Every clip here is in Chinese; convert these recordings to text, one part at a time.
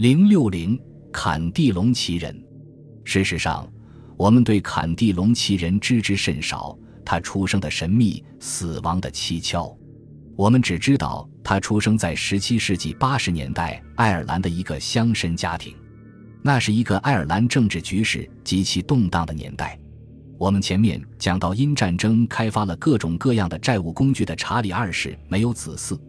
零六零坎蒂隆奇人。事实上，我们对坎蒂隆奇人知之甚少。他出生的神秘，死亡的蹊跷。我们只知道他出生在十七世纪八十年代爱尔兰的一个乡绅家庭。那是一个爱尔兰政治局势极其动荡的年代。我们前面讲到，因战争开发了各种各样的债务工具的查理二世没有子嗣，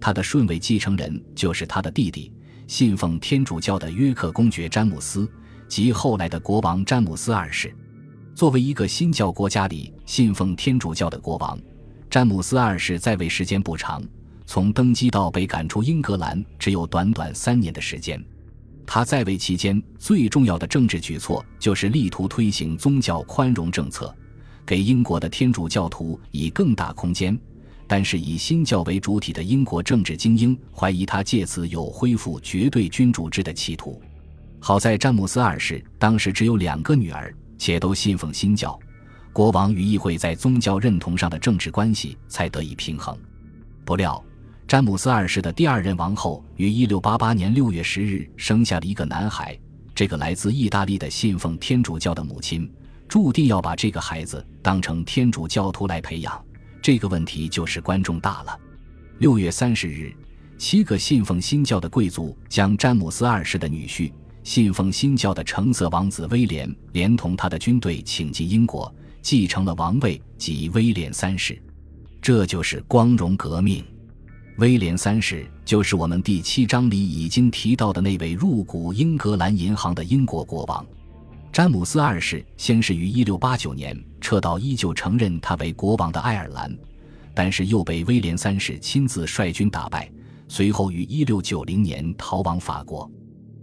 他的顺位继承人就是他的弟弟，信奉天主教的约克公爵詹姆斯及后来的国王詹姆斯二世。作为一个新教国家里信奉天主教的国王，詹姆斯二世在位时间不长，从登基到被赶出英格兰只有短短三年的时间。他在位期间最重要的政治举措就是力图推行宗教宽容政策，给英国的天主教徒以更大空间。但是以新教为主体的英国政治精英怀疑他借此有恢复绝对君主制的企图。好在詹姆斯二世当时只有两个女儿。且都信奉新教，国王与议会在宗教认同上的政治关系才得以平衡。不料，詹姆斯二世的第二任王后于1688年6月10日生下了一个男孩。这个来自意大利的信奉天主教的母亲，注定要把这个孩子当成天主教徒来培养。这个问题就是关重大了。6月30日，七个信奉新教的贵族将詹姆斯二世的女婿。信奉新教的橙色王子威廉，连同他的军队请进英国，继承了王位，即威廉三世。这就是光荣革命。威廉三世就是我们第七章里已经提到的那位入股英格兰银行的英国国王。詹姆斯二世先是于1689年撤到依旧承认他为国王的爱尔兰，但是又被威廉三世亲自率军打败，随后于1690年逃往法国。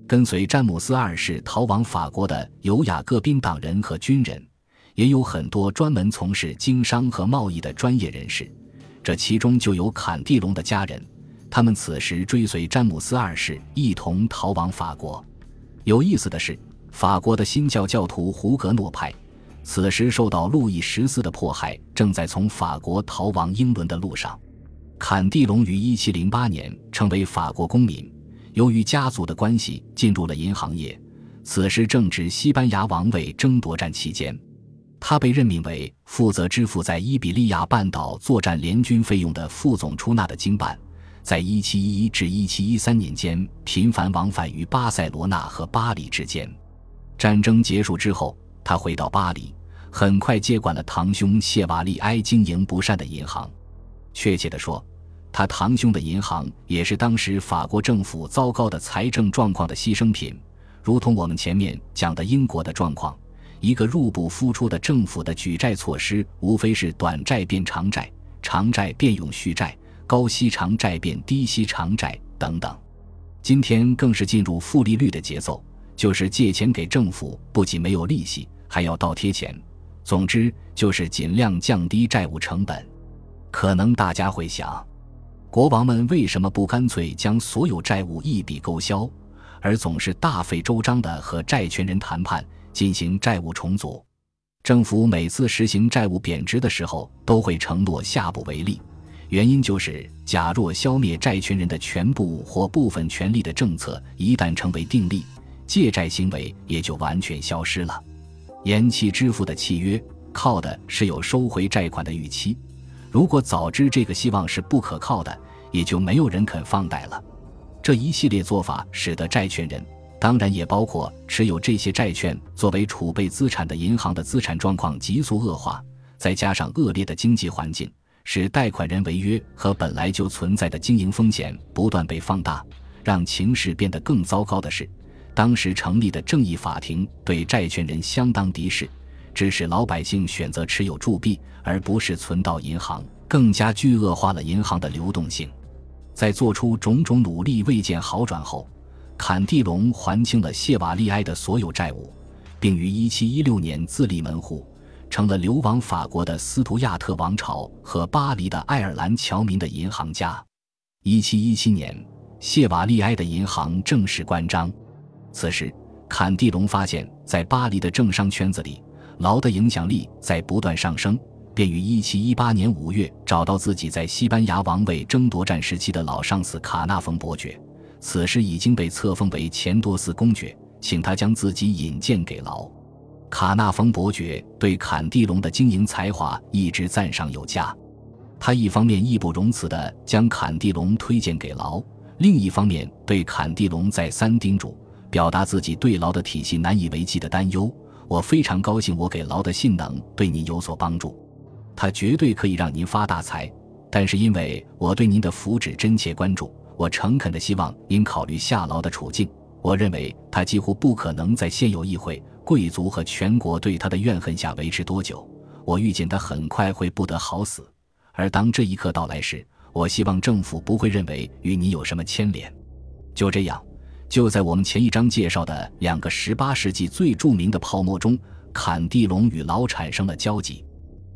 跟随詹姆斯二世逃往法国的有雅各宾党人和军人，也有很多专门从事经商和贸易的专业人士。这其中就有坎蒂隆的家人，他们此时追随詹姆斯二世一同逃往法国。有意思的是，法国的新教教徒胡格诺派，此时受到路易十四的迫害，正在从法国逃亡英伦的路上。坎蒂隆于1708年成为法国公民。由于家族的关系，进入了银行业。此时正值西班牙王位争夺战期间，他被任命为负责支付在伊比利亚半岛作战联军费用的副总出纳的经办。在1711至1713年间，频繁往返于巴塞罗那和巴黎之间。战争结束之后，他回到巴黎，很快接管了堂兄谢瓦利埃经营不善的银行。确切地说，他堂兄的银行也是当时法国政府糟糕的财政状况的牺牲品，如同我们前面讲的英国的状况。一个入不敷出的政府的举债措施，无非是短债变长债，长债变永续债，高息长债变低息长债等等。今天更是进入负利率的节奏，就是借钱给政府，不仅没有利息，还要倒贴钱。总之，就是尽量降低债务成本。可能大家会想。国王们为什么不干脆将所有债务一笔勾销，而总是大费周章地和债权人谈判进行债务重组？政府每次实行债务贬值的时候，都会承诺下不为例。原因就是，假若消灭债权人的全部或部分权利的政策一旦成为定例，借债行为也就完全消失了。延期支付的契约靠的是有收回债款的预期。如果早知这个希望是不可靠的，也就没有人肯放贷了。这一系列做法使得债权人，当然也包括持有这些债券作为储备资产的银行的资产状况急速恶化，再加上恶劣的经济环境，使贷款人违约和本来就存在的经营风险不断被放大。让情势变得更糟糕的是，当时成立的正义法庭对债权人相当敌视。致使老百姓选择持有铸币，而不是存到银行，更加巨恶化了银行的流动性。在做出种种努力未见好转后，坎蒂隆还清了谢瓦利埃的所有债务，并于1716年自立门户，成了流亡法国的斯图亚特王朝和巴黎的爱尔兰侨民的银行家。1717年，谢瓦利埃的银行正式关张。此时，坎蒂隆发现，在巴黎的政商圈子里。劳的影响力在不断上升，便于1718年5月找到自己在西班牙王位争夺战时期的老上司卡纳冯伯爵，此时已经被册封为钱多斯公爵，请他将自己引荐给劳。卡纳冯伯爵对坎蒂隆的经营才华一直赞赏有加，他一方面义不容辞地将坎蒂隆推荐给劳，另一方面对坎蒂隆再三叮嘱，表达自己对劳的体系难以为继的担忧。我非常高兴，我给劳的性能对您有所帮助，他绝对可以让您发大财。但是因为我对您的福祉真切关注，我诚恳地希望您考虑夏劳的处境。我认为他几乎不可能在现有议会。贵族和全国对他的怨恨下维持多久？我预见他很快会不得好死。而当这一刻到来时，我希望政府不会认为与你有什么牵连。就这样，就在我们前一章介绍的两个18世纪最著名的泡沫中，坎蒂隆与劳产生了交集。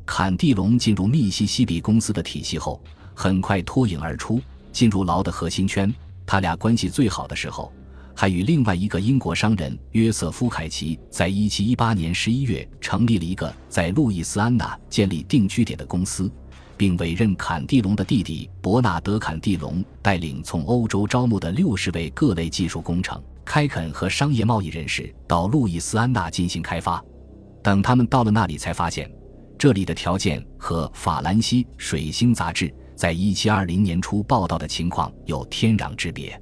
坎蒂隆进入密西西比公司的体系后，很快脱颖而出，进入劳的核心圈。他俩关系最好的时候。还与另外一个英国商人约瑟夫·凯奇，在1718年11月成立了一个在路易斯安那建立定居点的公司，并委任坎蒂隆的弟弟伯纳德·坎蒂隆带领从欧洲招募的六十位各类技术工程、开垦和商业贸易人士到路易斯安那进行开发。等他们到了那里，才发现这里的条件和《法兰西水星》杂志在1720年初报道的情况有天壤之别。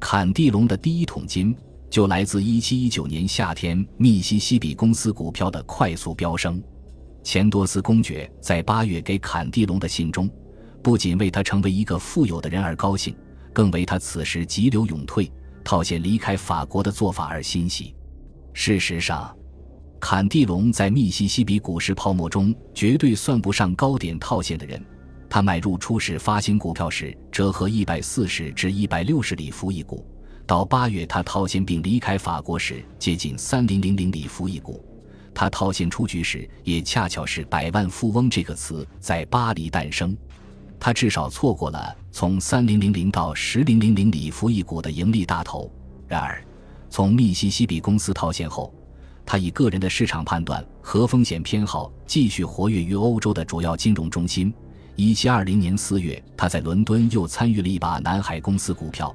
坎蒂隆的第一桶金就来自1719年夏天密西西比公司股票的快速飙升。钱多斯公爵在八月给坎蒂隆的信中，不仅为他成为一个富有的人而高兴，更为他此时急流勇退、套现离开法国的做法而欣喜。事实上，坎蒂隆在密西西比股市泡沫中绝对算不上高点套现的人。他买入初始发行股票时折合一百四十至一百六十里弗一股，到八月他套现并离开法国时接近三零零零里弗一股。他套现出局时也恰巧是“百万富翁”这个词在巴黎诞生。他至少错过了从三零零零到十零零零里弗一股的盈利大头。然而，从密西西比公司套现后，他以个人的市场判断和风险偏好继续活跃于欧洲的主要金融中心。一七二零年四月，他在伦敦又参与了一把南海公司股票，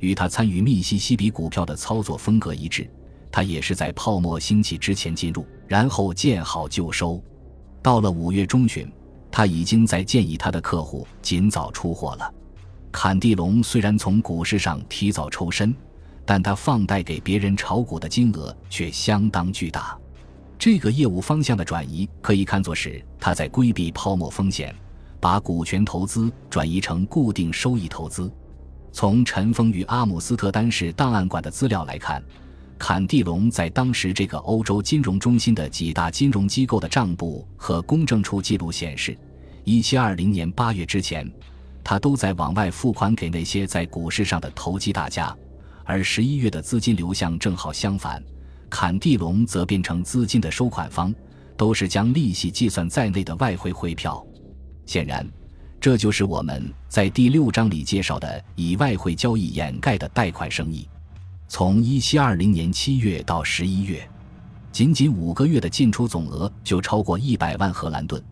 与他参与密西西比股票的操作风格一致。他也是在泡沫兴起之前进入，然后见好就收。到了五月中旬，他已经在建议他的客户尽早出货了。坎蒂隆虽然从股市上提早抽身，但他放贷给别人炒股的金额却相当巨大。这个业务方向的转移可以看作是他在规避泡沫风险。把股权投资转移成固定收益投资。从尘封于阿姆斯特丹市档案馆的资料来看，坎蒂隆在当时这个欧洲金融中心的几大金融机构的账簿和公证处记录显示，1720年8月之前，他都在往外付款给那些在股市上的投机大家；而11月的资金流向正好相反，坎蒂隆则变成资金的收款方，都是将利息计算在内的外汇汇票。显然，这就是我们在第六章里介绍的以外汇交易掩盖的贷款生意。从1720年7月到11月，仅仅五个月的进出总额就超过一百万荷兰盾，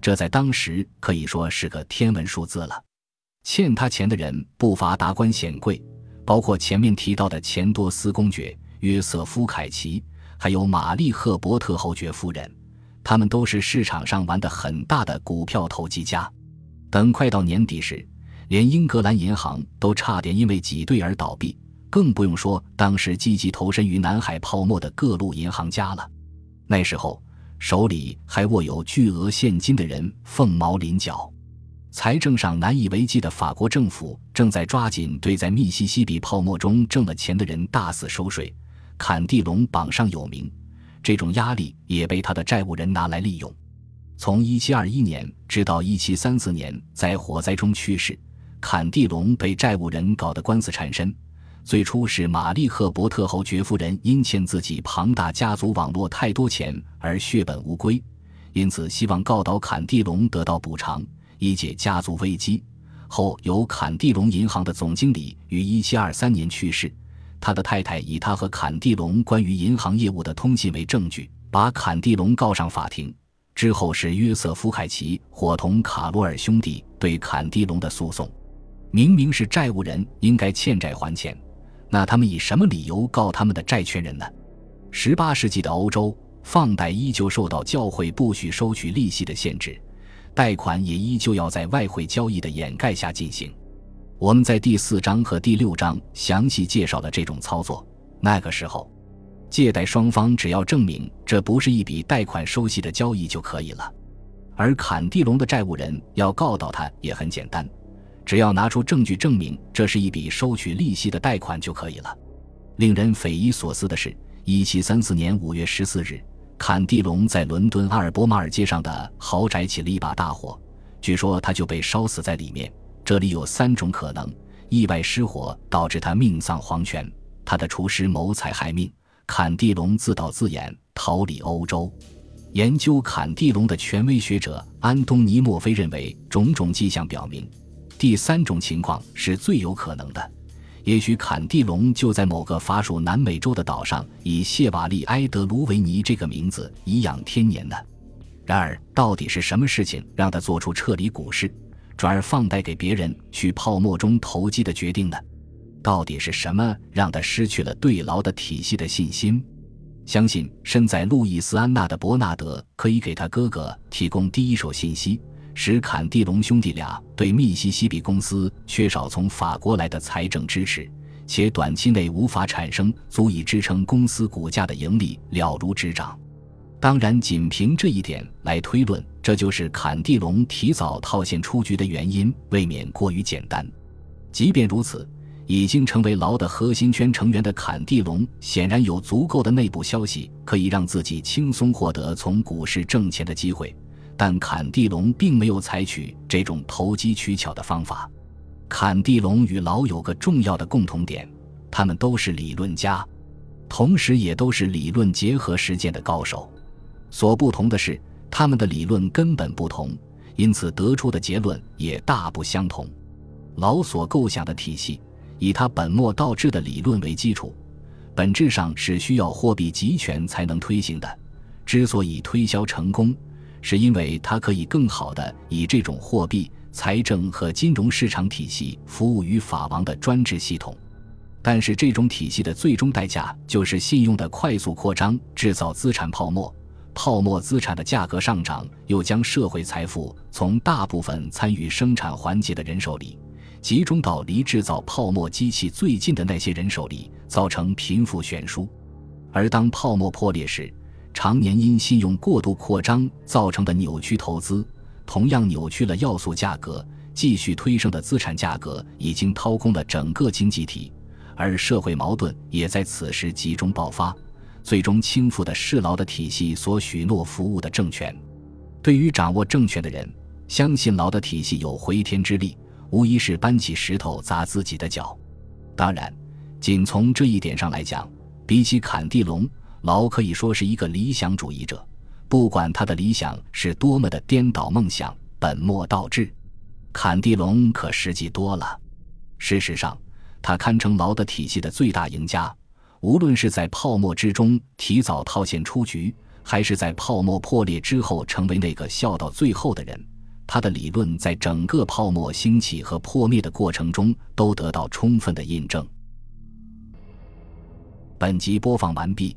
这在当时可以说是个天文数字了。欠他钱的人不乏达官显贵，包括前面提到的钱多斯公爵、约瑟夫·凯奇，还有玛丽·赫伯特侯爵夫人。他们都是市场上玩的很大的股票投机家。等快到年底时，连英格兰银行都差点因为挤兑而倒闭，更不用说当时积极投身于南海泡沫的各路银行家了。那时候，手里还握有巨额现金的人凤毛麟角，财政上难以为继的法国政府正在抓紧对在密西西比泡沫中挣了钱的人大肆收税。坎蒂隆榜上有名。这种压力也被他的债务人拿来利用。从1721年直到1734年，在火灾中去世，坎蒂隆被债务人搞得官司缠身。最初是玛丽赫伯特侯爵夫人因欠自己庞大家族网络太多钱而血本无归，因此希望告倒坎蒂隆得到补偿，以解家族危机。后由坎蒂隆银行的总经理于1723年去世。他的太太以他和坎蒂隆关于银行业务的通信为证据，把坎蒂隆告上法庭。之后是约瑟夫·凯奇伙同卡罗尔兄弟对坎蒂隆的诉讼。明明是债务人应该欠债还钱，那他们以什么理由告他们的债权人呢？十八世纪的欧洲，放贷依旧受到教会不许收取利息的限制，贷款也依旧要在外汇交易的掩盖下进行。我们在第四章和第六章详细介绍了这种操作。那个时候，借贷双方只要证明这不是一笔贷款收息的交易就可以了，而坎蒂隆的债务人要告到他也很简单，只要拿出证据证明这是一笔收取利息的贷款就可以了。令人匪夷所思的是，一七三四年五月十四日，坎蒂隆在伦敦阿尔伯马尔街上的豪宅起了一把大火，据说他就被烧死在里面。这里有三种可能：意外失火导致他命丧黄泉；他的厨师谋财害命；坎蒂隆自导自演逃离欧洲。研究坎蒂隆的权威学者安东尼·墨菲认为，种种迹象表明，第三种情况是最有可能的。也许坎蒂隆就在某个法属南美洲的岛上，以谢瓦利埃德卢维尼这个名字颐养天年呢。然而，到底是什么事情让他做出撤离股市？转而放贷给别人去泡沫中投机的决定呢？到底是什么让他失去了对牢的体系的信心？相信身在路易斯安那的伯纳德可以给他哥哥提供第一手信息，使坎蒂隆兄弟俩对密西西比公司缺少从法国来的财政支持，且短期内无法产生足以支撑公司股价的盈利了如指掌。当然，仅凭这一点来推论。这就是坎蒂隆提早套现出局的原因，未免过于简单。即便如此，已经成为牢的核心圈成员的坎蒂隆，显然有足够的内部消息，可以让自己轻松获得从股市挣钱的机会。但坎蒂隆并没有采取这种投机取巧的方法。坎蒂隆与老有个重要的共同点，他们都是理论家，同时也都是理论结合实践的高手。所不同的是。他们的理论根本不同，因此得出的结论也大不相同。老所构想的体系，以他本末倒置的理论为基础，本质上是需要货币集权才能推行的。之所以推销成功，是因为它可以更好地以这种货币、财政和金融市场体系服务于法王的专制系统。但是，这种体系的最终代价就是信用的快速扩张，制造资产泡沫。泡沫资产的价格上涨，又将社会财富从大部分参与生产环节的人手里，集中到离制造泡沫机器最近的那些人手里，造成贫富悬殊。而当泡沫破裂时，常年因信用过度扩张造成的扭曲投资，同样扭曲了要素价格，继续推升的资产价格已经掏空了整个经济体，而社会矛盾也在此时集中爆发。最终倾覆的是劳的体系所许诺服务的政权。对于掌握政权的人，相信劳的体系有回天之力，无疑是搬起石头砸自己的脚。当然，仅从这一点上来讲，比起坎蒂龙，劳可以说是一个理想主义者。不管他的理想是多么的颠倒梦想、本末倒置，坎蒂隆可实际多了。事实上，他堪称劳的体系的最大赢家。无论是在泡沫之中提早套现出局，还是在泡沫破裂之后成为那个笑到最后的人，他的理论在整个泡沫兴起和破灭的过程中都得到充分的印证。本集播放完毕，